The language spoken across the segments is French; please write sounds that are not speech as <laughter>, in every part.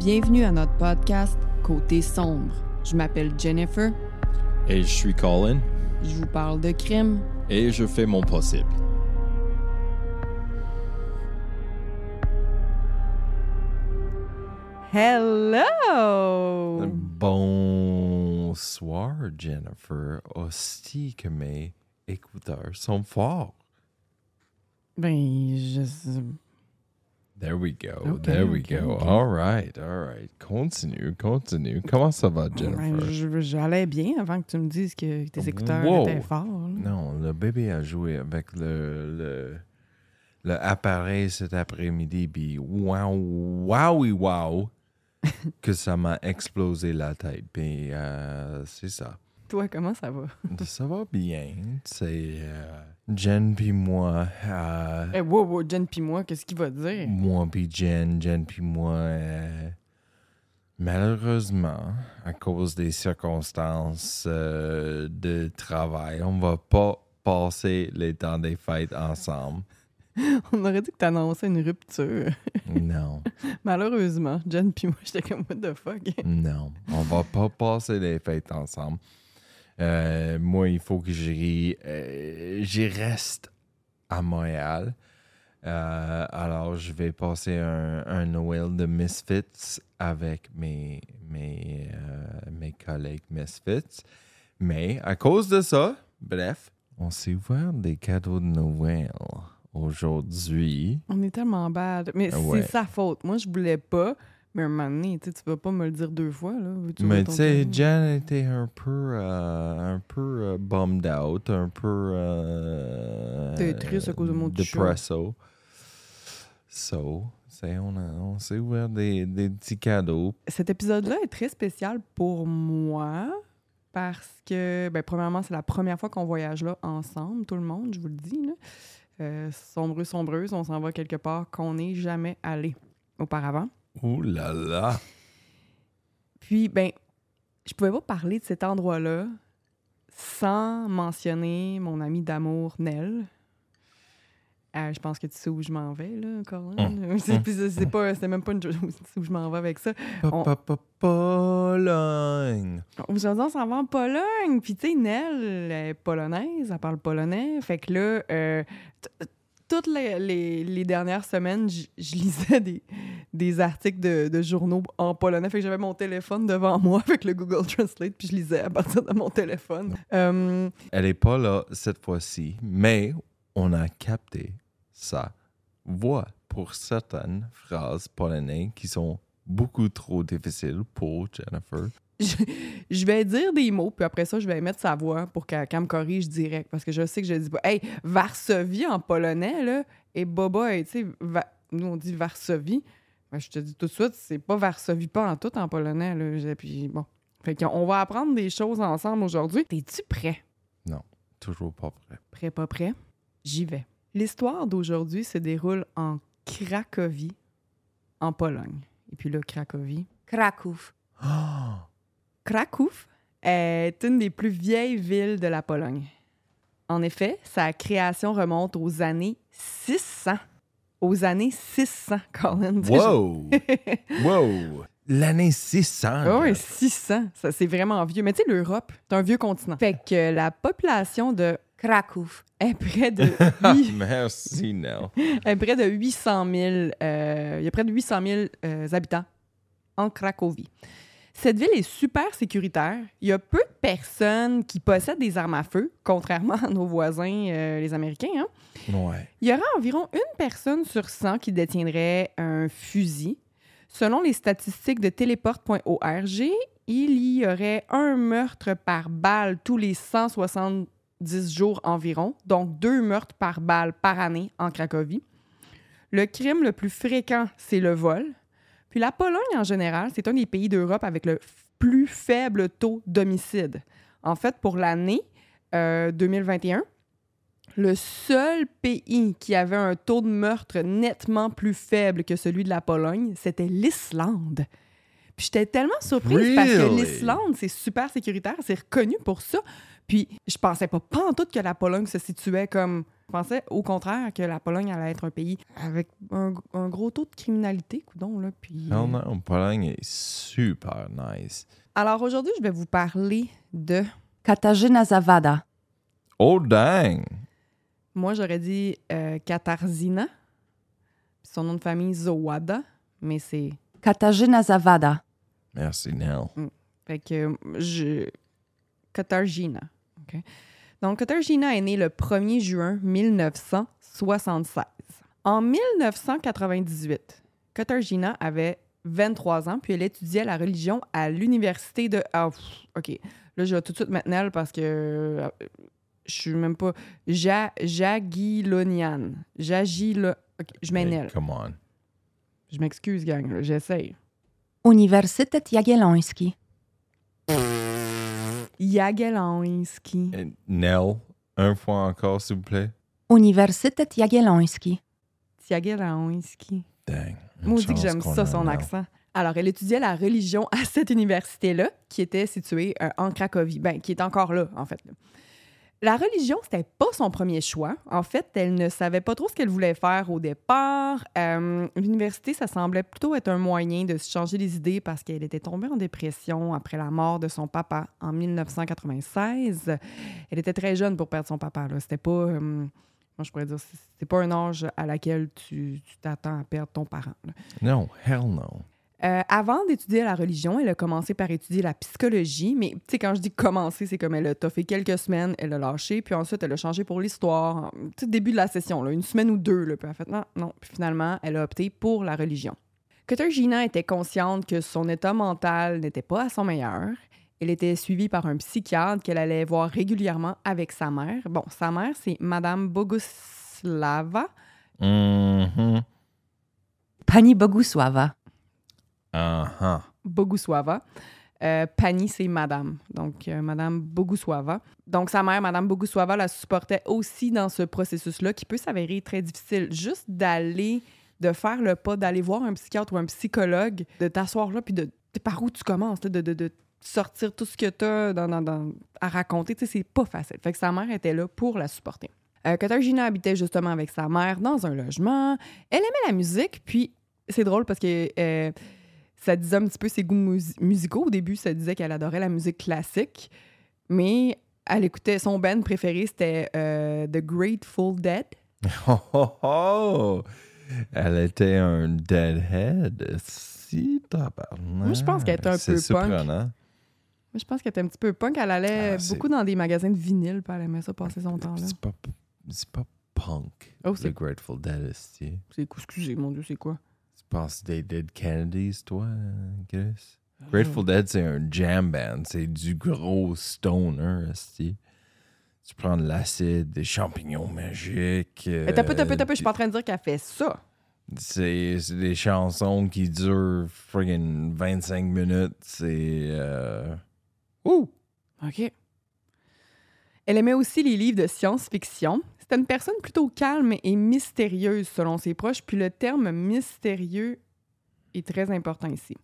Bienvenue à notre podcast Côté sombre. Je m'appelle Jennifer. Et je suis Colin. Je vous parle de crime. Et je fais mon possible. Hello! Bonsoir, Jennifer. Hostie que mes écouteurs sont forts. Ben, je sais. There we go. There we go. All right, all right. Continue, continue. Comment ça va, Jennifer? Ben, je- J'allais bien avant que tu me dises que tes écouteurs Wow. étaient forts. là. Non, le bébé a joué avec le, le, le appareil cet après-midi, puis wow, wow, wow, <laughs> que ça m'a explosé la tête. Puis euh, c'est ça. Toi, comment ça va? Ça va bien. C'est euh, Jen puis moi. euh, Eh, wow, wow, Jen pis moi, qu'est-ce qu'il va dire? moi puis Jen, Jen puis moi. euh, malheureusement, à cause des circonstances euh, de travail, on va pas passer les temps des fêtes ensemble. <laughs> On aurait dit que t'annonçais une rupture. <laughs> Non, Malheureusement, Jen pis moi, j'étais comme, what the fuck? non, on va pas passer les fêtes ensemble. Euh, moi, il faut que j'y euh, j'y reste à Montréal. Euh, alors, je vais passer un, un Noël de Misfits avec mes, mes, euh, mes collègues Misfits. Mais à cause de ça, bref, on s'est ouvert des cadeaux de Noël aujourd'hui. On est tellement bad. Mais Ouais. c'est sa faute. Moi, je voulais pas. Mais un moment donné, tu vas pas me le dire deux fois. Là. Mais tu sais? Jen était un peu, euh, un peu euh, bummed out, un peu. Euh, T'es triste à cause de mon. Depresso. So, on, a- on s'est ouvert des, des petits cadeaux. Cet épisode-là est très spécial pour moi parce que, ben, premièrement, c'est la première fois qu'on voyage là ensemble, tout le monde, je vous le dis. Là. Euh, sombreux, sombreuse, on s'en va quelque part qu'on n'est jamais allé auparavant. Ouh là là! Puis, ben, je pouvais pas parler de cet endroit-là sans mentionner mon ami d'amour, Nell. Euh, je pense que tu sais où je m'en vais, là, Colin. <laughs> C'est, puis c'est- c'est pas, c'est même pas une chose où je m'en vais avec ça. On- Pa- pa- pa- Pologne! Aujourd'hui, on s'en va en Pologne. Puis, tu sais, Nell, elle est polonaise, elle parle polonais. Fait que là, euh, toutes les, les- les dernières semaines, je lisais des, des articles de, de journaux en polonais. Fait que j'avais mon téléphone devant moi <laughs> avec le Google Translate, puis je lisais à partir de mon téléphone. Euh, Elle est pas là cette fois-ci, mais on a capté sa voix pour certaines phrases polonaises qui sont beaucoup trop difficiles pour Jennifer. Je, je vais dire des mots, puis après ça, je vais mettre sa voix pour qu'elle me corrige direct. Parce que je sais que je dis pas. Hey, Varsovie en polonais, là, et Boba, tu sais, Va- nous on dit Varsovie. Ben, je te dis tout de suite, c'est pas Varsovie pas en tout en polonais, là. Puis bon. Fait qu'on va apprendre des choses ensemble aujourd'hui. T'es-tu prêt? Toujours pas prêt. Prêt, pas prêt? J'y vais. L'histoire d'aujourd'hui se déroule en Cracovie, en Pologne. Et puis là, Cracovie. Kraków. Ah! Kraków est une des plus vieilles villes de la Pologne. En effet, sa création remonte aux années 600. Aux années 600, <laughs> Colin. Wow! <laughs> wow! L'année 600. Ah oui, là. 600. Ça, c'est vraiment vieux. Mais tu sais, l'Europe, c'est un vieux continent. Fait que la population de Kraków. <laughs> est près de, huit- Merci, Nell. est près de 800 000, euh, il y a près de 800 000 euh, habitants en Cracovie. Cette ville est super sécuritaire. Il y a peu de personnes qui possèdent des armes à feu, contrairement à nos voisins, euh, les Américains. hein. Ouais. Il y aurait environ une personne sur 100 qui détiendrait un fusil. Selon les statistiques de téléport.org, il y aurait un meurtre par balle tous les 170 jours environ, donc deux meurtres par balle par année en Cracovie. Le crime le plus fréquent, c'est le vol. Puis la Pologne, en général, c'est un des pays d'Europe avec le plus faible taux d'homicide. En fait, pour l'année euh, 2021, le seul pays qui avait un taux de meurtre nettement plus faible que celui de la Pologne, c'était l'Islande. Puis j'étais tellement surprise parce que l'Islande, c'est super sécuritaire, c'est reconnu pour ça. Puis je pensais pas, pas en tout que la Pologne se situait comme. Je pensais au contraire que la Pologne allait être un pays avec un, un gros taux de criminalité, coudon, là. Puis. Non, non, Pologne est super nice. Alors aujourd'hui, je vais vous parler de. Katarzyna Zawada. Oh, dang! Moi, j'aurais dit euh, Katarzyna. Puis son nom de famille, Zawada. Mais c'est Katarzyna Zawada. Merci, Nell. Fait que euh, je. Katarzyna. OK? Donc, Katarzyna est née le 1er juin 1976. En 1998, Katarzyna avait 23 ans, puis elle étudiait la religion à l'université de. Ah, pff, OK. Là, je vais tout de suite mettre Nell parce que euh, je suis même pas. Ja, Jagilonian. Jagilo. OK, je mets Hey, come on. Je m'excuse, gang. J'essaye. Uniwersytet Jagielloński. Jagielloński. Eh, Nell, un fois encore, s'il vous plaît. Uniwersytet Jagielloński. Jagielloński. Dang. Une Moi, je dis que j'aime ça, son Nell. accent. Alors, elle étudiait la religion à cette université-là, qui était située euh, en Cracovie. Ben, qui est encore là, en fait. La religion, c'était pas son premier choix. En fait, elle ne savait pas trop ce qu'elle voulait faire au départ. Euh, L'université, ça semblait plutôt être un moyen de se changer les idées parce qu'elle était tombée en dépression après la mort de son papa en 1996. Elle était très jeune pour perdre son papa. C'était pas... euh, moi, je pourrais dire, c'est pas un âge à laquelle tu t'attends à perdre ton parent. là. No, hell no. Euh, avant d'étudier la religion, elle a commencé par étudier la psychologie, mais tu sais, quand je dis commencer, c'est comme elle a toffé quelques semaines, elle a lâché, puis ensuite elle a changé pour l'histoire, tu sais, début de la session, là, une semaine ou deux, là, puis elle a fait non, non, puis finalement, elle a opté pour la religion. Katarzyna était consciente que son état mental n'était pas à son meilleur. Elle était suivie par un psychiatre qu'elle allait voir régulièrement avec sa mère. Bon, sa mère, c'est Madame Boguslava. Mhm. Pani Bogusława. Uh-huh. Euh, Pani, c'est Madame. Donc, euh, Madame Bogusława. Donc, sa mère, Madame Bogusława, la supportait aussi dans ce processus-là qui peut s'avérer très difficile. Juste d'aller, de faire le pas, d'aller voir un psychiatre ou un psychologue, de t'asseoir là, puis de, de par où tu commences, de, de, de sortir tout ce que tu as dans- à raconter, tu sais, c'est pas facile. Fait que sa mère était là pour la supporter. Euh, Katarzyna habitait justement avec sa mère dans un logement. Elle aimait la musique, puis c'est drôle parce que euh, ça disait un petit peu ses goûts mus- musicaux. Au début, ça disait qu'elle adorait la musique classique, mais elle écoutait son band préféré, c'était euh, The Grateful Dead. <laughs> Oh, oh, oh! Elle était un deadhead. Si. Moi, je pense qu'elle était un peu punk. Moi, je pense qu'elle était un petit peu punk. Elle allait Ah, beaucoup dans des magasins de vinyle, puis elle aimait ça passer son temps là. C'est pas, punk. Oh, c'est Grateful Dead, est c'est? Excusez, mon Dieu, c'est quoi? Tu penses des Dead Kennedys, toi, Chris? Grateful Dead, c'est un jam band. C'est du gros stoner, esti. Tu prends de l'acide, des champignons magiques. Mais t'as peu, t'as peu, t'as peu, je suis euh, pas en train de dire qu'elle fait ça. C'est c'est des chansons qui durent friggin' 25 minutes. C'est. euh, Ouh! OK. Elle aimait aussi les livres de science-fiction. C'était une personne plutôt calme et mystérieuse selon ses proches, puis le terme mystérieux est très important ici.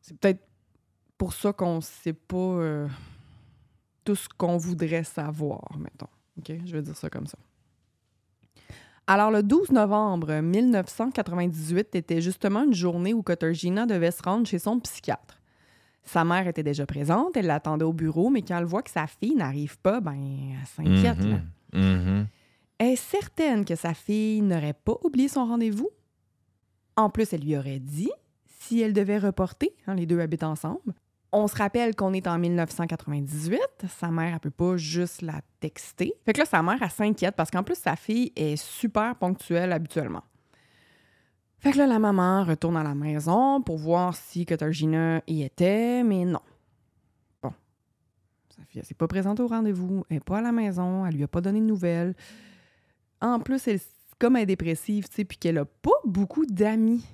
C'est peut-être pour ça qu'on ne sait pas euh, tout ce qu'on voudrait savoir, mettons. OK? Je vais dire ça comme ça. Alors, le 12 novembre 1998 était justement une journée où Katarzyna devait se rendre chez son psychiatre. Sa mère était déjà présente, elle l'attendait au bureau, mais quand elle voit que sa fille n'arrive pas, ben, elle s'inquiète. là. Mhm. Mhm. Elle est certaine que sa fille n'aurait pas oublié son rendez-vous. En plus, elle lui aurait dit si elle devait reporter, hein, les deux habitent ensemble. On se rappelle qu'on est en 1998. Sa mère, elle peut pas juste la texter. Fait que là, sa mère, elle s'inquiète parce qu'en plus, sa fille est super ponctuelle habituellement. Fait que là, la maman retourne à la maison pour voir si Katarzyna y était, mais non. Bon. Sa fille, elle s'est pas présentée au rendez-vous, elle est pas à la maison, elle lui a pas donné de nouvelles. En plus, elle, comme elle est dépressive, tu sais, puis qu'elle a pas beaucoup d'amis.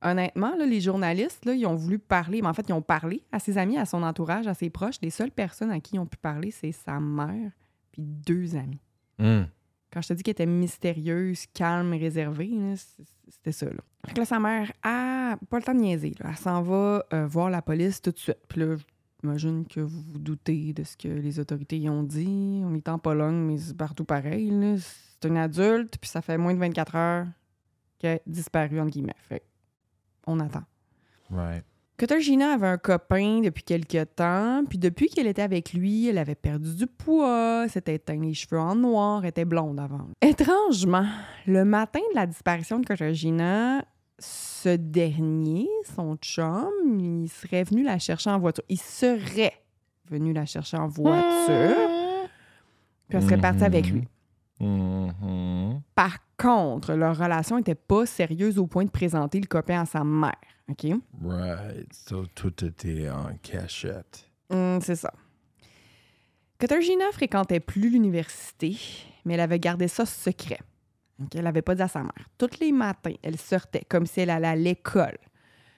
Honnêtement, là, les journalistes, ils ont voulu parler, mais en fait, ils ont parlé à ses amis, à son entourage, à ses proches. Les seules personnes à qui ils ont pu parler, c'est sa mère puis deux amis. Mhm. Quand je te dis qu'elle était mystérieuse, calme réservée, c'était ça. Là. Fait que là, sa mère, ah, pas le temps de niaiser. Elle s'en va euh, voir la police tout de suite. Puis là, j'imagine que vous vous doutez de ce que les autorités y ont dit. On est en Pologne, mais c'est partout pareil. C'est une adulte, puis ça fait moins de 24 heures qu'elle est disparue, entre guillemets. Fait on attend. Right. Katarzyna avait un copain depuis quelques temps, puis depuis qu'elle était avec lui, elle avait perdu du poids, s'était teint les cheveux en noir, était blonde avant. Étrangement, le matin de la disparition de Katarzyna, ce dernier, son chum, il serait venu la chercher en voiture. Il serait venu la chercher en voiture, puis elle serait partie avec lui. Mhm. Par contre, leur relation n'était pas sérieuse au point de présenter le copain à sa mère. OK? Right. So, tout était en cachette. Hum, c'est ça. Katarzyna fréquentait plus l'université, mais elle avait gardé ça secret. Ok, Elle n'avait pas dit à sa mère. Tous les matins, elle sortait comme si elle allait à l'école.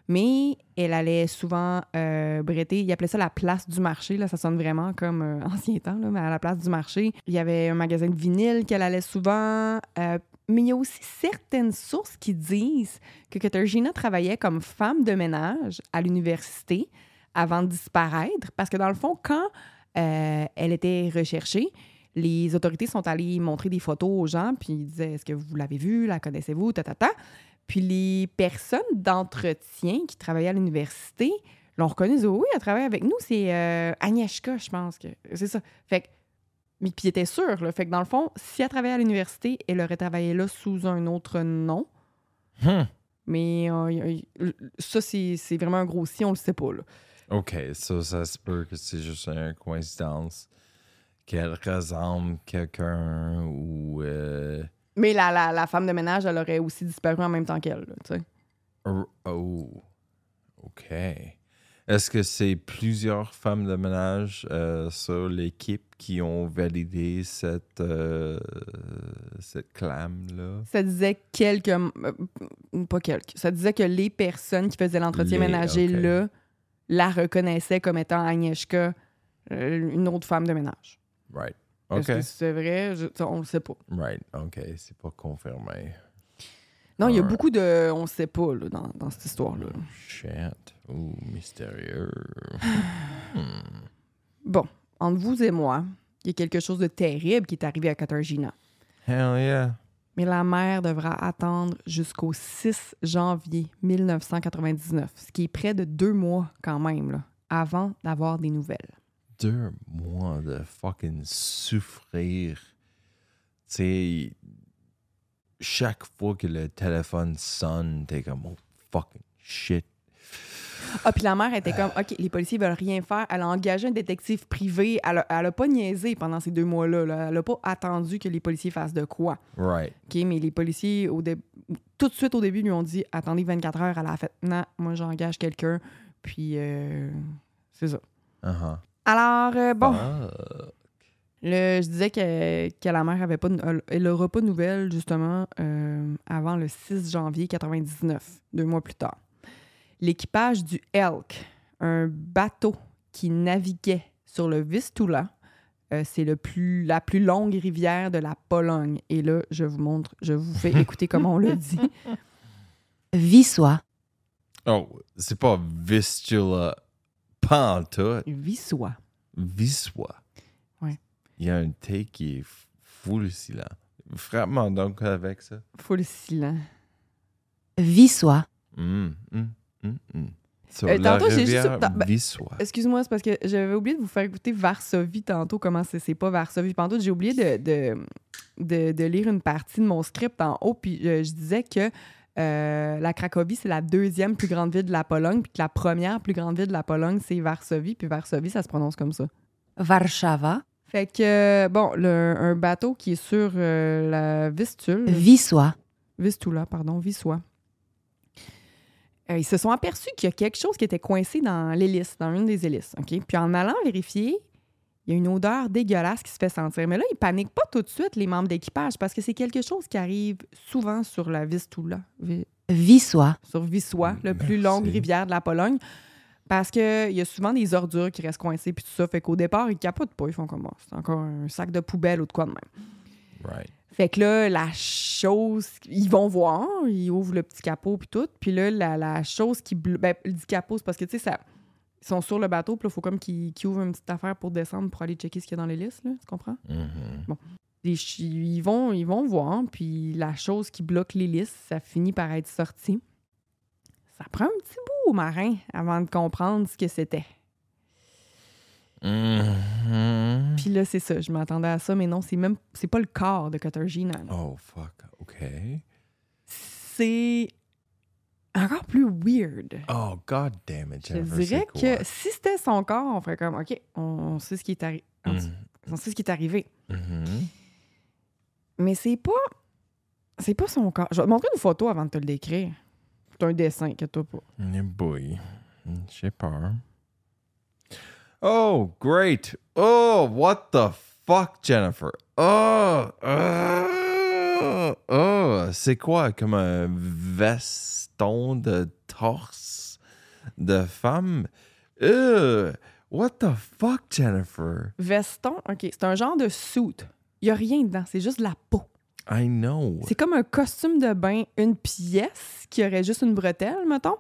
Mais elle allait souvent euh, bretter. Il appelait ça la place du marché. Là, ça sonne vraiment comme euh, <laughs> ancien temps, là, mais à la place du marché. Il y avait un magasin de vinyle qu'elle allait souvent. euh, mais il y a aussi certaines sources qui disent que Katarzyna travaillait comme femme de ménage à l'université avant de disparaître. Parce que dans le fond, quand euh, elle était recherchée, les autorités sont allées montrer des photos aux gens, puis ils disaient Est-ce que vous l'avez vue? La connaissez-vous ta, ta, ta. Puis les personnes d'entretien qui travaillaient à l'université l'ont reconnue. Ils disaient Oui, elle travaille avec nous. C'est euh, Agnieszka, je pense que c'est ça. Fait que, mais puis ils étaient sûrs. Là. Fait que dans le fond, si elle travaillait à l'université, elle aurait travaillé là sous un autre nom. Hmm. Mais euh, ça, c'est c'est vraiment un gros si, on le sait pas. Là. OK, ça, ça se peut que c'est juste une coïncidence qu'elle ressemble quelqu'un ou... euh, Mais la, la, la femme de ménage, elle aurait aussi disparu en même temps qu'elle. tu sais. Oh, OK. Est-ce que c'est plusieurs femmes de ménage euh, sur l'équipe qui ont validé cette, euh, cette clame-là? Ça disait quelques. euh, pas quelques. Ça disait que les personnes qui faisaient l'entretien ménager là la reconnaissaient comme étant Agnieszka, une autre femme de ménage. Right. Est-ce OK. que c'est vrai? Je- on le sait pas. Right. OK, c'est pas confirmé. Non, il y a beaucoup de. On sait pas là, dans, dans cette histoire-là. Shit. Ouh, mystérieux. <sighs> Bon, entre vous et moi, il y a quelque chose de terrible qui est arrivé à Katarzyna. Hell yeah. Mais la mère devra attendre jusqu'au 6 janvier 1999, ce qui est près de deux mois quand même, là, avant d'avoir des nouvelles. Deux mois de fucking souffrir. Tu sais, chaque fois que le téléphone sonne, t'es comme, oh fucking shit. Ah, puis la mère était comme, OK, les policiers veulent rien faire. Elle a engagé un détective privé. Elle a, elle a pas niaisé pendant ces deux mois-là. là. Elle a pas attendu que les policiers fassent de quoi. Right. OK, mais les policiers, au dé- tout de suite au début, lui ont dit, attendez 24 heures. Elle a fait, non, moi j'engage quelqu'un. Puis, euh, c'est ça. Uh-huh. Alors, euh, bon. Le, je disais que, que la mère avait pas, de- elle- elle aura pas de nouvelles, justement, euh, avant le 6 janvier 99, deux mois plus tard. L'équipage du Elk, un bateau qui naviguait sur le Vistula, euh, c'est le plus, la plus longue rivière de la Pologne. Et là, je vous montre, je vous fais <laughs> écouter comment on le dit. Wisła, Oh, c'est pas Vistula Panta, Wisła. Viswa. Ouais. Il y a un T qui est full ici là. Frappe-moi donc avec ça. Le silence. Wisła, Hum, hum, hum, hum. Euh, tantôt, j'ai juste- ben. Excuse-moi, c'est parce que j'avais oublié de vous faire écouter Varsovie tantôt, comment c'est, c'est pas Varsovie. Tantôt, j'ai oublié de, de, de- de lire une partie de mon script en haut, puis euh, je disais que euh, la Cracovie, c'est la deuxième plus grande ville de la Pologne, puis que la première plus grande ville de la Pologne, c'est Varsovie, puis Varsovie, ça se prononce comme ça. Warszawa, Fait que, bon, le- un bateau qui est sur euh, la Vistule, Wisła, Vistula, pardon, Vissois. Euh, ils se sont aperçus qu'il y a quelque chose qui était coincé dans l'hélice, dans une des hélices. OK? Puis en allant vérifier, il y a une odeur dégueulasse qui se fait sentir. Mais là, ils paniquent pas tout de suite, les membres d'équipage, parce que c'est quelque chose qui arrive souvent sur la Vistula, Vi- Wisła, sur Vissois, le Merci. plus longue rivière de la Pologne. Parce qu'il y a souvent des ordures qui restent coincées, puis tout ça. Fait qu'au départ, ils capotent pas. Ils font comme, Oh, c'est encore un sac de poubelle ou de quoi de même. Right. Fait que là, la chose, ils vont voir, ils ouvrent le petit capot puis tout, puis là, la, la chose qui... Ben, le petit capot, c'est parce que, tu sais, ça... Ils sont sur le bateau, puis là, il faut comme qu'ils ouvrent une petite affaire pour descendre, pour aller checker ce qu'il y a dans l'hélice, là, tu comprends? Mhm. Les chi- ils, vont, ils vont voir, puis la chose qui bloque l'hélice, ça finit par être sorti. Ça prend un petit bout au marin avant de comprendre ce que c'était. Mhm. Puis là, c'est ça, je m'attendais à ça, mais non, c'est même... C'est pas le corps de Katarzyna. Oh, fuck. OK. c'est encore plus weird. Oh, god damn it, Je Jennifer. dirais c'est quoi? que si c'était son corps, on ferait comme OK, on, on sait ce qui est arrivé. Mhm. On sait ce qui est arrivé. Mhm. Mais c'est pas. C'est pas son corps. Je vais te montrer une photo avant de te le décrire. C'est un dessin, inquiète-toi pas. Eh boy. J'ai peur. Oh, great. Oh, what the fuck, Jennifer? Oh, oh, oh. C'est quoi, comme un veston de torse de femme? What the fuck, Jennifer? Veston, OK, c'est un genre de suit. Il y a rien dedans, c'est juste de la peau. I know. C'est comme un costume de bain, une pièce qui aurait juste une bretelle, mettons.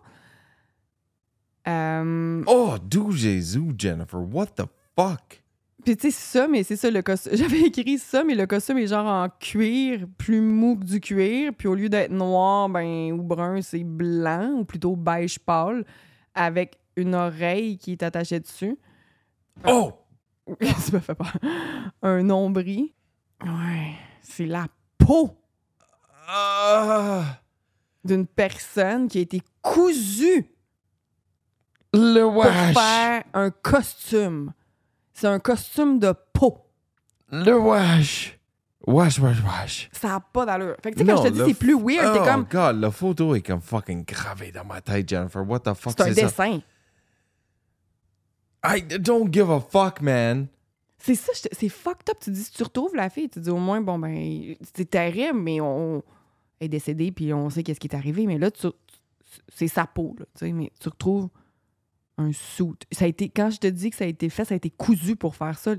Euh, Oh, do Jésus, Jennifer? What the fuck? Puis tu sais, ça, mais c'est ça le costume. <laughs> J'avais écrit ça, mais le costume est genre en cuir, plus mou que du cuir. Puis au lieu d'être noir ben, ou brun, c'est blanc, ou plutôt beige pâle, avec une oreille qui est attachée dessus. Oh! <laughs> ça me fait peur. Un nombril. Ouais, c'est la peau Ah! d'une personne qui a été cousue le pour wesh! faire un costume. C'est un costume de peau. Le wesh! Wesh, wesh, wesh. Ça n'a pas d'allure. Fait que tu sais, quand je te dis c'est plus weird, t'es oh, comme. God, la photo est comme fucking gravée dans ma tête, Jennifer. What the fuck, C'est un c'est ça? dessin. I don't give a fuck, man. C'est ça, c'est fucked up. Tu dis, si tu retrouves la fille, tu dis au moins, bon, ben, c'est terrible, mais on elle est décédée, puis on sait qu'est-ce qui est arrivé. Mais là, tu- c'est sa peau, là, tu sais, mais tu retrouves un suit. Ça a été, quand je te dis que ça a été fait, ça a été cousu pour faire ça.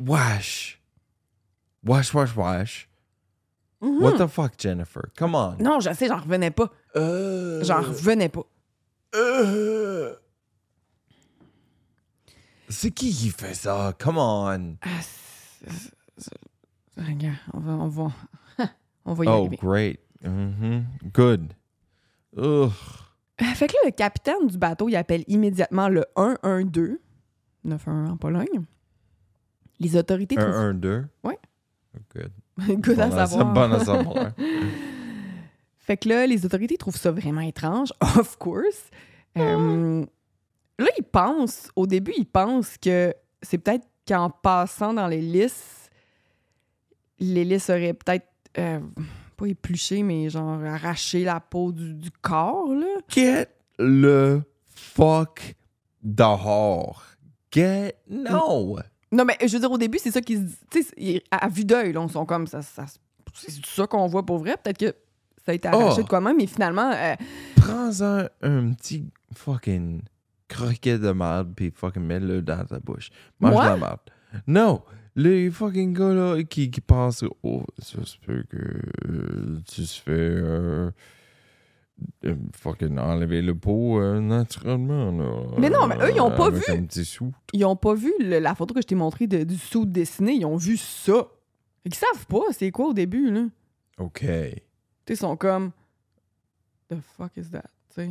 Wesh. Wesh, wesh, wesh. Mhm. What the fuck, Jennifer? Come on. Non, je sais, j'en revenais pas. Euh, J'en revenais pas. euh. C'est qui qui fait ça? Come on. Ah, Regarde, on va, on va, <laughs> on va y Oh, arriver. great. Mhm. Good. Ugh. Fait que là, le capitaine du bateau, il appelle immédiatement le 112, 911 en Pologne. Les autorités trouvent... 1, 1, 2. Ouais. <laughs> Good. Good Bon à sa- savoir. bon à savoir. <laughs> Fait que là, les autorités trouvent ça vraiment étrange, <laughs> of course. Euh, là, ils pensent, au début, ils pensent que c'est peut-être qu'en passant dans l'hélice, l'hélice aurait peut-être, euh, pas épluché, mais genre arraché la peau du, du corps, là. Get le fuck dehors. Get. No. Non, mais je veux dire, au début, c'est ça qu'ils se disent. Tu sais, à, à vue d'œil, là, on sont comme ça. ça c'est ça qu'on voit pour vrai. Peut-être que ça a été arraché Oh. de quoi même, mais finalement, euh, Prends-en un petit fucking croquet de merde puis fucking mets-le dans ta bouche. Mange Moi? la merde. Non. Les fucking gars là qui, qui pensent Oh, ça se peut que euh, tu se fais euh, euh, fucking enlever le pot naturellement. Là, Mais non, mais eux, ils ont pas vu. un petit sou. ils ont pas vu le- la photo que je t'ai montrée de- du saut dessiné. Ils ont vu ça. Ils savent pas c'est quoi au début, là. OK. Tu sais, ils sont comme. The fuck is that? Tu sais.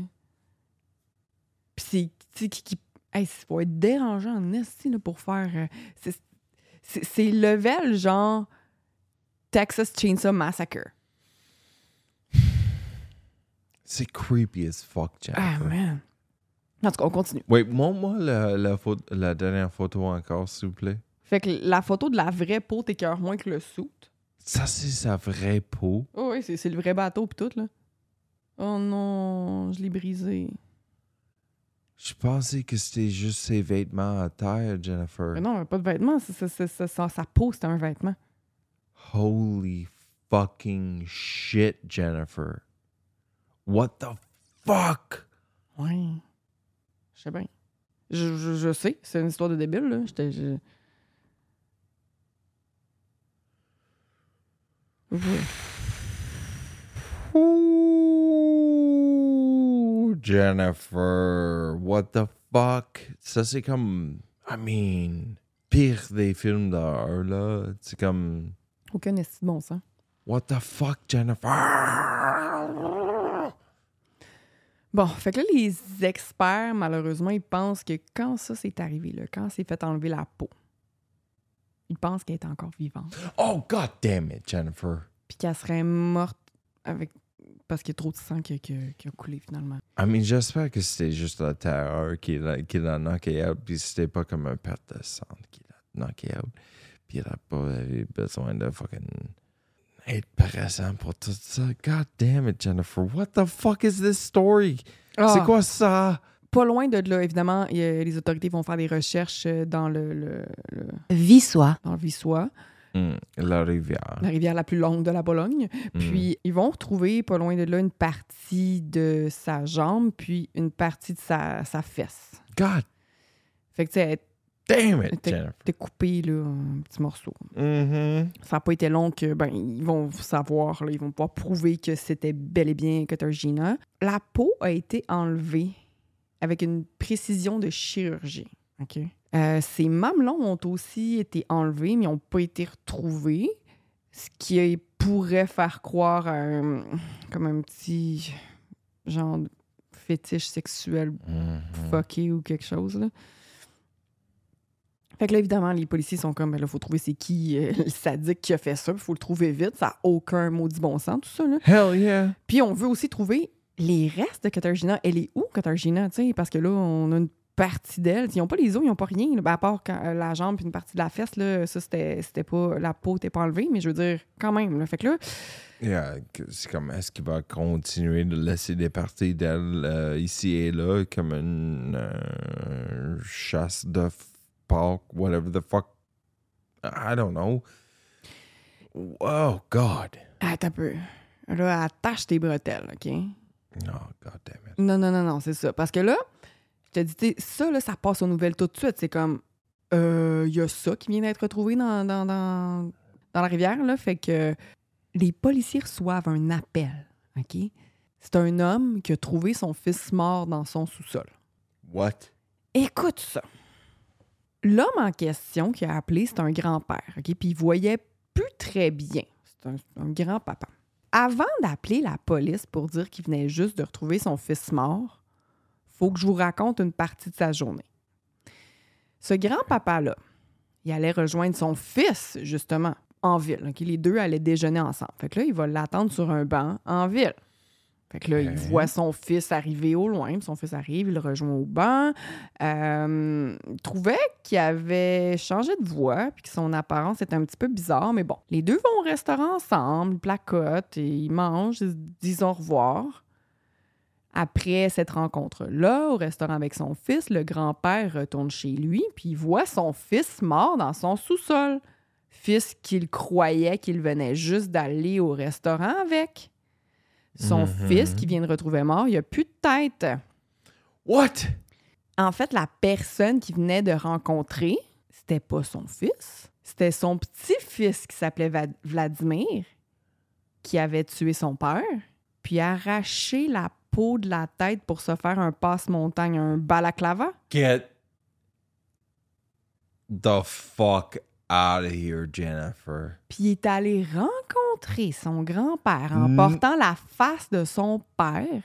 Puis c'est, qui, qui hey, ça va être dérangeant en pour faire. c'est, c'est, level genre Texas Chainsaw Massacre. C'est creepy as fuck, Ah, Jennifer. man. En tout cas, on continue. Wait, montre-moi la, la, la dernière photo encore, s'il vous plaît. Fait que la photo de la vraie peau t'écœure moins que le suit. Ça, c'est sa vraie peau. Oh oui, c'est, c'est le vrai bateau pis tout, là. Oh non, je l'ai brisé. Je pensais que c'était juste ses vêtements à terre, Jennifer. Mais non, pas de vêtements. c'est- c'est- c'est- sa, peau, c'était un vêtement. Holy fucking shit, Jennifer. What the fuck? Ouais. Je sais bien. Je, je, je sais, c'est une histoire de débile, là. J'étais. je-. Ooh, Jennifer, what the fuck? Ça, c'est comme. I mean, pire des films d'horreur, là. C'est comme. Aucun esti de bon sens. What the fuck, Jennifer? Bon, fait que là, les experts, malheureusement, ils pensent que quand ça s'est arrivé, là, quand c'est fait enlever la peau, ils pensent qu'elle est encore vivante. Oh, god damn it, Jennifer. Puis qu'elle serait morte avec. Parce qu'il y a trop de sang qui, a- qui a- qui a coulé finalement. I mean, j'espère que c'était juste la terreur qui l'a, qui l'a knocké out, puis c'était pas comme un perte de sang qui l'a knocké out. Puis il a pas eu besoin de fucking être présent pour tout ça. God damn it, Jennifer. What the fuck is this story? C'est Ah! quoi ça? Pas loin de là, évidemment, les autorités vont faire des recherches euh, dans le, le, le- Vissois. dans le Vissois, Hmm, la rivière. la rivière la plus longue de la Bologne. Puis ils vont retrouver pas loin de là une partie de sa jambe, puis une partie de sa, sa fesse. God Fait que tu sais, damn it, était coupée là, en petits morceaux. Mhm. Ça n'a pas été long que ben ils vont savoir, là, ils vont pouvoir prouver que c'était bel et bien Katarzyna. La peau a été enlevée avec une précision de chirurgie. OK? Euh, ses mamelons ont aussi été enlevés, mais n'ont pas été retrouvés. Ce qui pourrait faire croire à un, comme un petit genre de fétiche sexuel Mhm. fucké ou quelque chose. Là. Fait que là, évidemment, les policiers sont comme, il faut trouver c'est qui euh, le sadique qui a fait ça, il faut le trouver vite, ça n'a aucun maudit bon sens, tout ça. Là. Hell yeah. Puis on veut aussi trouver les restes de Katarzyna. Elle est où, Katarzyna, parce que là, on a une partie d'elle. Ils n'ont pas les os, ils n'ont pas rien, là. Ben, à part quand, euh, la jambe puis une partie de la fesse, là, ça, c'était c'était pas, la peau n'était pas enlevée, mais je veux dire, quand même. Là. Fait que là, Yeah, c'est comme, est-ce qu'il va continuer de laisser des parties d'elle euh, ici et là comme une euh, chasse de porc, whatever the fuck? I don't know. Oh, God. attends un peu. Là, attache tes bretelles, OK? Oh, God damn it. Non, non, non, non, c'est ça. Parce que là, je te dis, tu sais, ça, là, ça passe aux nouvelles tout de suite. C'est comme, euh, il y a ça qui vient d'être retrouvé dans, dans, dans, dans la rivière, là. Fait que les policiers reçoivent un appel, OK? C'est un homme qui a trouvé son fils mort dans son sous-sol. What? Écoute ça. L'homme en question qui a appelé, c'est un grand-père, OK? Puis il voyait plus très bien. C'est un, un grand-papa. Avant d'appeler la police pour dire qu'il venait juste de retrouver son fils mort, faut que je vous raconte une partie de sa journée. Ce grand-papa-là, il allait rejoindre son fils, justement, en ville. Les deux allaient déjeuner ensemble. Fait que là, il va l'attendre sur un banc en ville. Fait que là, il Ok. voit son fils arriver au loin. Son fils arrive, il le rejoint au banc. Euh, il trouvait qu'il avait changé de voix, puis que son apparence était un petit peu bizarre. Mais bon, les deux vont au restaurant ensemble, ils placotent, et ils mangent, ils se disent au revoir. Après cette rencontre-là, au restaurant avec son fils, le grand-père retourne chez lui, puis il voit son fils mort dans son sous-sol. Fils qu'il croyait qu'il venait juste d'aller au restaurant avec. Son Mhm. fils qui vient de retrouver mort, il a plus de tête. What? En fait, la personne qui venait de rencontrer, c'était pas son fils, c'était son petit-fils qui s'appelait Vladimir, qui avait tué son père, puis arraché la peau de la tête pour se faire un passe-montagne, un balaclava? Get the fuck out of here, Jennifer. Puis il est allé rencontrer son grand-père en Mm. portant la face de son père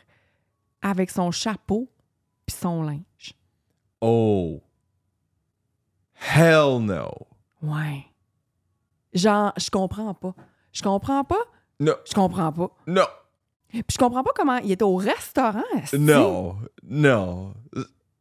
avec son chapeau puis son linge. Oh. Hell no. Ouais. Genre, je comprends pas. Je comprends pas? No. Je comprends pas. No. Puis je comprends pas comment il était au restaurant. esti. No. No.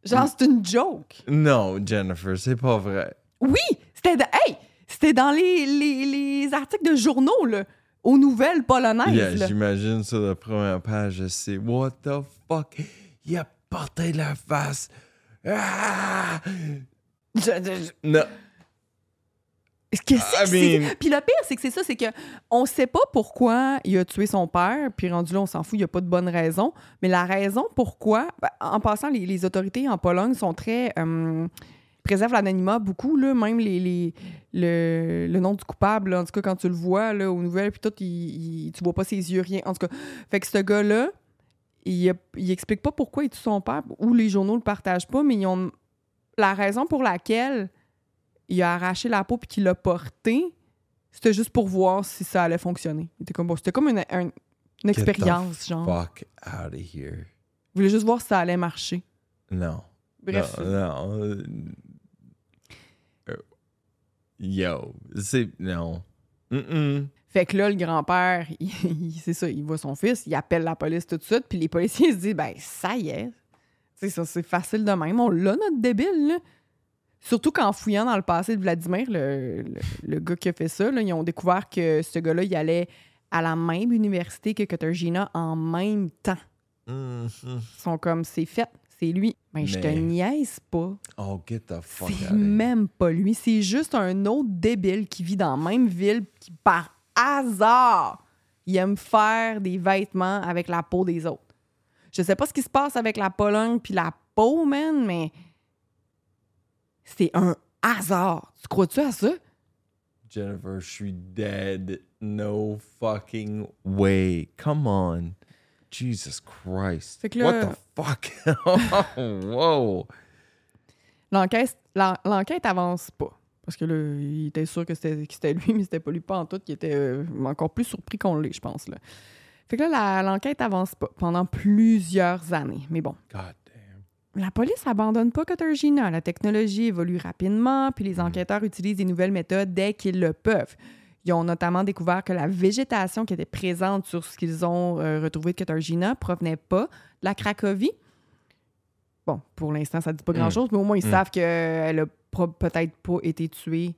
Genre, c'est une joke. No, Jennifer, c'est pas vrai. Oui, c'était de- hey, c'était dans les, les, les articles de journaux là, aux nouvelles polonaises. Yeah, là. j'imagine sur la première page, c'est What the fuck? Il a porté la face. Ah! Je- je- No. Qu'est-ce que I c'est? mean- Puis le pire, c'est que c'est ça, c'est que on sait pas pourquoi il a tué son père, puis rendu là, on s'en fout, il n'y a pas de bonne raison. Mais la raison pourquoi, ben, en passant, les, les autorités en Pologne sont très. euh, préservent l'anonymat beaucoup, là, même les, les- le, le nom du coupable, là, en tout cas, quand tu le vois là, aux nouvelles, puis tout, il, il- tu vois pas ses yeux, rien. En tout cas, fait que ce gars-là, il, il explique pas pourquoi il tue son père, ou les journaux le partagent pas, mais ils ont. La raison pour laquelle il a arraché la peau puis qu'il l'a porté, c'était juste pour voir si ça allait fonctionner. Comme, bon, c'était comme une, un- une Get the expérience, genre. Fuck out of here. Il voulait juste voir si ça allait marcher. Non. Bref. Non, non. euh, Yo, c'est. Non. Fait que là, le grand-père, <laughs> c'est ça, il voit son fils, il appelle la police tout de suite, puis les policiers se disent, ben, ça y est. C'est ça, c'est facile de même. On l'a, notre débile, là. Surtout qu'en fouillant dans le passé de Vladimir, le, le- le gars qui a fait ça, là, ils ont découvert que ce gars-là, il allait à la même université que Katarzyna en même temps. Mhm. Ils sont comme, c'est fait, c'est lui. Ben, je te Mais- niaise pas. Oh, get the fuck out C'est même pas lui. C'est juste un autre débile qui vit dans la même ville qui, par hasard, il aime faire des vêtements avec la peau des autres. Je sais pas ce qui se passe avec la Pologne puis la peau, man, mais c'est un hasard. Tu crois-tu à ça? Jennifer, je suis dead. No fucking way. Come on. Jesus Christ. Fait que là- What the fuck? <laughs> Whoa. L'enquête, l'en- l'enquête avance pas. Parce que là, il était sûr que c'était, que c'était lui, <laughs> mais c'était pas lui pas en tout, qui était euh, encore plus surpris qu'on l'est, je pense. Là. Fait que là, l'enquête avance pas pendant plusieurs années. Mais bon, God. La police abandonne pas Katarzyna. La technologie évolue rapidement, puis les enquêteurs utilisent des nouvelles méthodes dès qu'ils le peuvent. Ils ont notamment découvert que la végétation qui était présente sur ce qu'ils ont euh, retrouvé de Katarzyna provenait pas de la Cracovie. Bon, pour l'instant, ça dit pas grand-chose, mais au moins, ils Mm. savent qu'elle a peut-être pas été tuée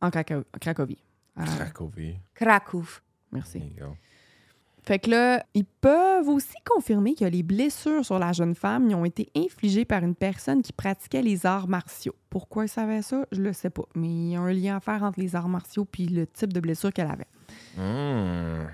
en Craco- Cracovie. Ah, Cracovie. Kraków. merci. Fait que là, ils peuvent aussi confirmer que les blessures sur la jeune femme y ont été infligées par une personne qui pratiquait les arts martiaux. Pourquoi ils savaient ça, je le sais pas. Mais il y a un lien à faire entre les arts martiaux puis le type de blessure qu'elle avait. Mm.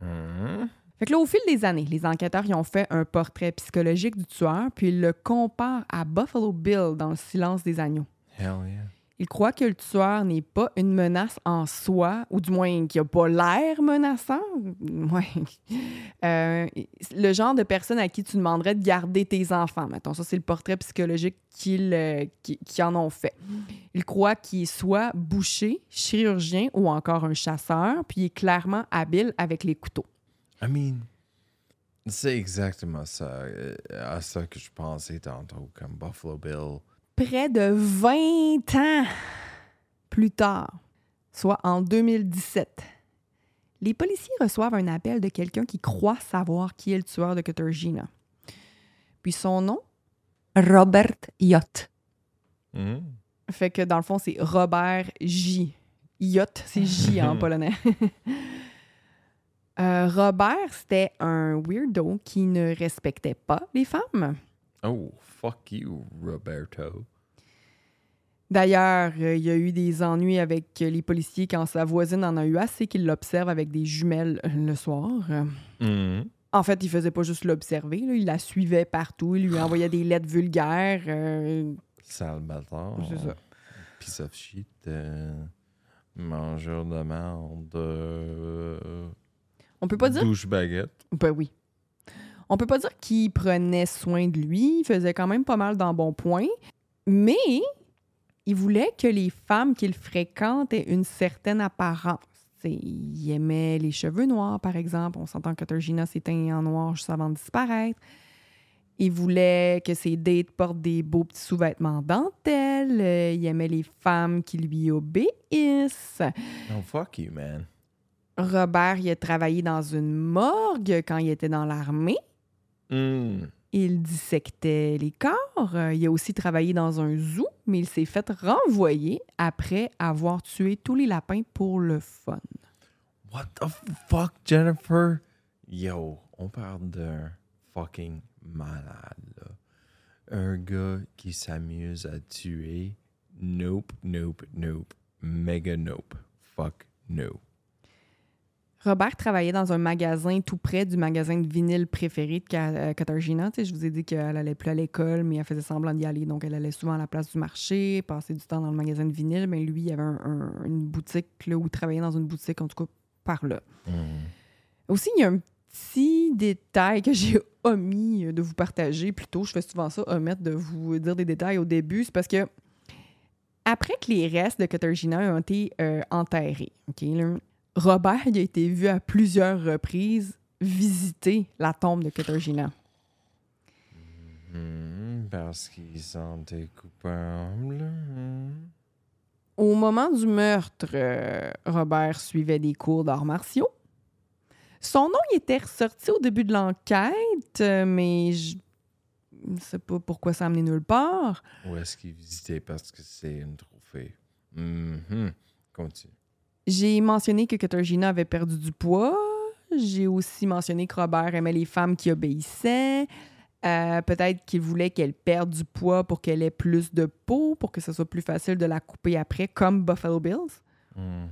Mm. Fait que là, au fil des années, les enquêteurs y ont fait un portrait psychologique du tueur, puis ils le comparent à Buffalo Bill dans Le silence des agneaux. Hell yeah. Ils croient que le tueur n'est pas une menace en soi, ou du moins qu'il n'a pas l'air menaçant. <laughs> Euh, le genre de personne à qui tu demanderais de garder tes enfants. Mettons, ça, c'est le portrait psychologique qu'ils euh, en ont fait. Ils croient qu'il soit boucher, chirurgien ou encore un chasseur, puis il est clairement habile avec les couteaux. I mean, c'est exactement ça, euh, à ça que je pensais tantôt, comme Buffalo Bill. Près de 20 ans plus tard, soit en 2017, les policiers reçoivent un appel de quelqu'un qui croit savoir qui est le tueur de Katarzyna. Puis son nom Robert J. Mm. fait que dans le fond, c'est Robert J. Yacht, c'est J en <laughs> polonais. Euh, Robert, c'était un weirdo qui ne respectait pas les femmes. Oh, fuck you, Roberto. D'ailleurs, euh, il y a eu des ennuis avec euh, les policiers quand sa voisine en a eu assez qu'il l'observe avec des jumelles euh, le soir. Mm. En fait, il faisait pas juste l'observer, là, il la suivait partout, il lui envoyait des lettres vulgaires. euh, Sale bâtard. C'est ça. Piece of shit. mangeur de merde. On peut pas dire? douche baguette. Ben oui. On peut pas dire qu'il prenait soin de lui, il faisait quand même pas mal d'embonpoint, mais il voulait que les femmes qu'il fréquente aient une certaine apparence. T'sais, il aimait les cheveux noirs, par exemple. On s'entend que Katarzyna s'est teint en noir juste avant de disparaître. Il voulait que ses dates portent des beaux petits sous-vêtements dentelle. Euh, il aimait les femmes qui lui obéissent. Oh, fuck you, man. Robert, il a travaillé dans une morgue quand il était dans l'armée. Mm. Il dissectait les corps. Euh, Il a aussi travaillé dans un zoo, mais il s'est fait renvoyer après avoir tué tous les lapins pour le fun. What the fuck, Jennifer? Yo, on parle d'un fucking malade, là. Un gars qui s'amuse à tuer. Nope, nope, nope. Mega nope. Fuck no. Robert travaillait dans un magasin tout près du magasin de vinyle préféré de Ka- euh, Katarzyna. Tu sais, je vous ai dit qu'elle allait plus à l'école, mais elle faisait semblant d'y aller. Donc, elle allait souvent à la place du marché, passer du temps dans le magasin de vinyle. Mais lui, il avait un- un- une boutique, là, où il travaillait dans une boutique, en tout cas, par là. Mm. Aussi, il y a un petit détail que j'ai <laughs> omis euh, de vous partager. Plutôt, je fais souvent ça, omettre de vous dire des détails au début. C'est parce que après que les restes de Katarzyna ont été euh, enterrés, OK, là, Robert il a été vu à plusieurs reprises visiter la tombe de Katarzyna. Mm, parce qu'ils sont des coupables. Mm. Au moment du meurtre, euh, Robert suivait des cours d'arts martiaux. Son nom il était ressorti au début de l'enquête, euh, mais je ne sais pas pourquoi ça a amené nulle part. Où est-ce qu'ils visitaient parce que c'est un trophée? Mhm. Continue. J'ai mentionné que Katarzyna avait perdu du poids. J'ai aussi mentionné que Robert aimait les femmes qui obéissaient. Euh, Peut-être qu'il voulait qu'elle perde du poids pour qu'elle ait plus de peau, pour que ce soit plus facile de la couper après, comme Buffalo Bills. Mhm.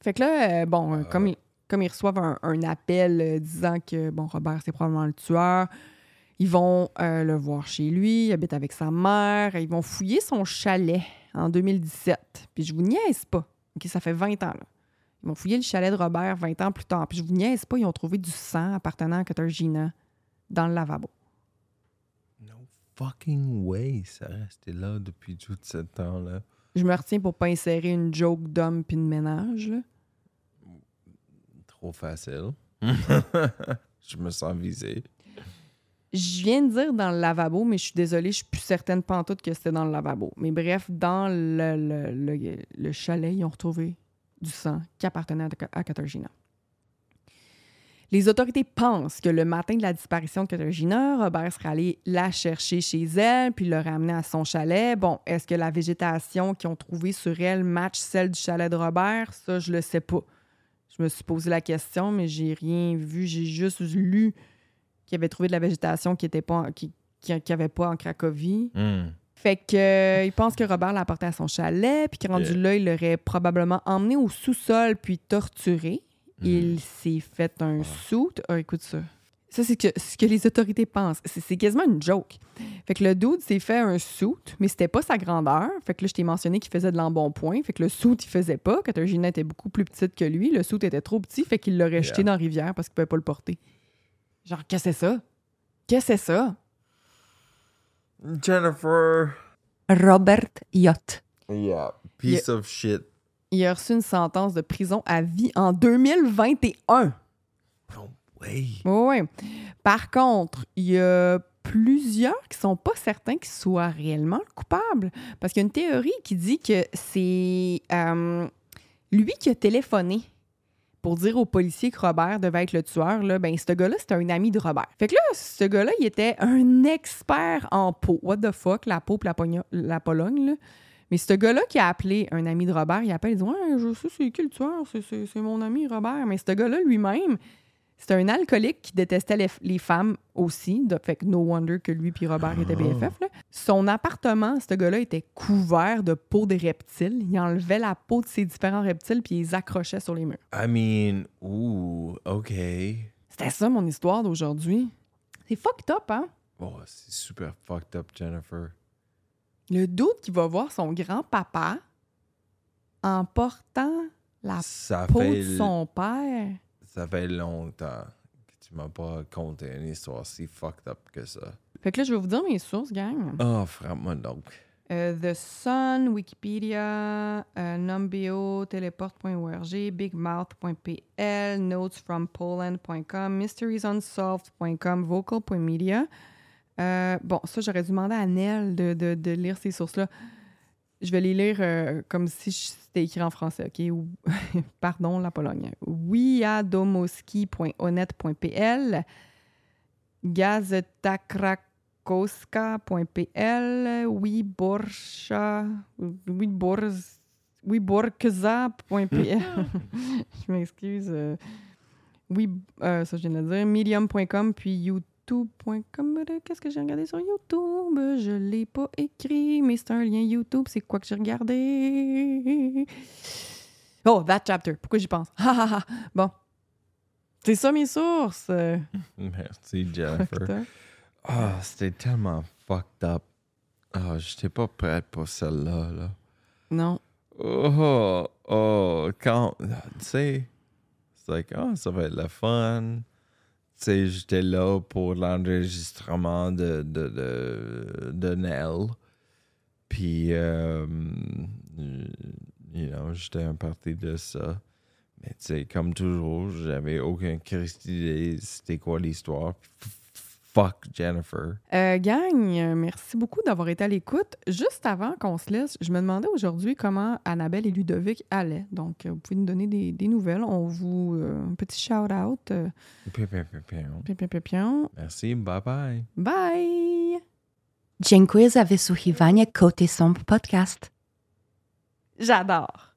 Fait que là, euh, bon, euh, comme, ils, comme ils reçoivent un, un appel disant que, bon, Robert, c'est probablement le tueur, ils vont le voir chez lui, il habite avec sa mère, ils vont fouiller son chalet en 2017. Puis je vous niaise pas, OK, ça fait 20 ans, là. Ils vont fouiller le chalet de Robert 20 ans plus tard. Puis je vous niaise pas, ils ont trouvé du sang appartenant à Katarzyna dans le lavabo. No fucking way. Ça restait là depuis tout ce temps-là. Je me retiens pour pas insérer une joke d'homme puis de ménage, là. Trop facile. <laughs> Je me sens visé. Je viens de dire dans le lavabo, mais je suis désolée, je suis plus certaine pantoute que c'était dans le lavabo. Mais bref, dans le, le- le- le chalet, ils ont retrouvé du sang qui appartenait à, à Katarzyna. Les autorités pensent que le matin de la disparition de Katarzyna, Robert serait allé la chercher chez elle puis le ramener à son chalet. Bon, est-ce que la végétation qu'ils ont trouvée sur elle match celle du chalet de Robert? Ça, je le sais pas. Je me suis posé la question, mais j'ai rien vu. J'ai juste lu qu'il avait trouvé de la végétation qui était pas qui, qui, qui avait pas en Cracovie. Mm. Fait que euh, il pense que Robert l'a apporté à son chalet, puis qu'il rendu Yeah. là, il l'aurait probablement emmené au sous-sol puis torturé. Mm. Il s'est fait un suit. Ah, écoute ça. Ça, c'est que, ce que les autorités pensent. C'est quasiment une joke. Fait que le dude s'est fait un suit, mais c'était pas sa grandeur. Fait que là, je t'ai mentionné qu'il faisait de l'embonpoint. Fait que le suit, il faisait pas. Katarzyna était beaucoup plus petite que lui. Le suit était trop petit. Fait qu'il l'aurait jeté dans la rivière parce qu'il pouvait pas le porter. Genre, qu'est-ce que c'est ça? Qu'est-ce que c'est ça? Jennifer. Robert Yacht. Yeah. Piece of shit. Il a reçu une sentence de prison à vie en 2021. No way. Oui, oui. Par contre, il y a plusieurs qui sont pas certains qu'il soit réellement le coupable. Parce qu'il y a une théorie qui dit que c'est euh, lui qui a téléphoné pour dire aux policiers que Robert devait être le tueur. Là, ben, ce gars-là, c'était un ami de Robert. Fait que là, ce gars-là, il était un expert en peau. What the fuck, la peau pis la, Pologne, là. Mais ce gars-là qui a appelé un ami de Robert, il appelle, il dit Ouais, je sais c'est qui le tueur, c'est mon ami Robert. Mais ce gars-là lui-même, c'était un alcoolique qui détestait les, les femmes aussi. De, fait que no wonder que lui puis Robert étaient BFF. là. Son appartement, ce gars-là, était couvert de peau de reptiles. Il enlevait la peau de ces différents reptiles puis il les accrochait sur les murs. I mean, ooh, OK. C'était ça mon histoire d'aujourd'hui. C'est fucked up, hein? Oh, c'est super fucked up, Jennifer. Le doute qui va voir son grand-papa en portant la Ça peau fait, de son père. Ça fait longtemps que tu m'as pas conté une histoire si fucked up que ça. Fait que là, je vais vous dire mes sources, gang. Oh, frappe-moi donc. Euh, The Sun, Wikipédia, euh, Numbeo, Teleport.org, BigMouth.pl, NotesFromPoland.com, MysteriesUnsolved.com, Vocal.media. Euh, bon, ça, j'aurais dû demander à Nell de, de- de lire ces sources-là. Je vais les lire euh, comme si c'était écrit en français, OK? Ou- <laughs> Pardon, la Pologne. wiadomoski.onet.pl, gazetakrakowska.pl, wiborsza, wiborz, wiborkza.pl. <laughs> je m'excuse. euh, oui, euh, ça je viens de le dire. Medium.com, puis YouTube.com. Euh, Qu'est-ce que j'ai regardé sur YouTube? Je l'ai pas écrit, mais c'est un lien YouTube. C'est quoi que j'ai regardé? Oh, That Chapter. Pourquoi j'y pense? Bon. C'est ça mes sources. <laughs> Merci, Jennifer. toi? Ah, c'était tellement fucked up. Ah, j'étais pas prête pour celle-là, là. non. Oh, oh, quand, tu sais, c'est like, ah, ça va être le fun. J'étais là pour l'enregistrement de, de, de, de Nell. Puis, euh, you know, j'étais un parti de ça. Mais tu sais, comme toujours, j'avais aucun Christ c'était quoi l'histoire. Fuck Jennifer. Euh, gang, euh, merci beaucoup d'avoir été à l'écoute. Juste avant qu'on se laisse, je me demandais aujourd'hui comment Annabelle et Ludovic allaient. Donc, euh, vous pouvez nous donner des, des nouvelles. On vous. euh, un petit shout-out. euh. Merci, bye bye. Bye! Dziękuję za wysłuchiwanie Koty Sąb Podcast. J'adore.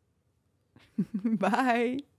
<laughs> Bye!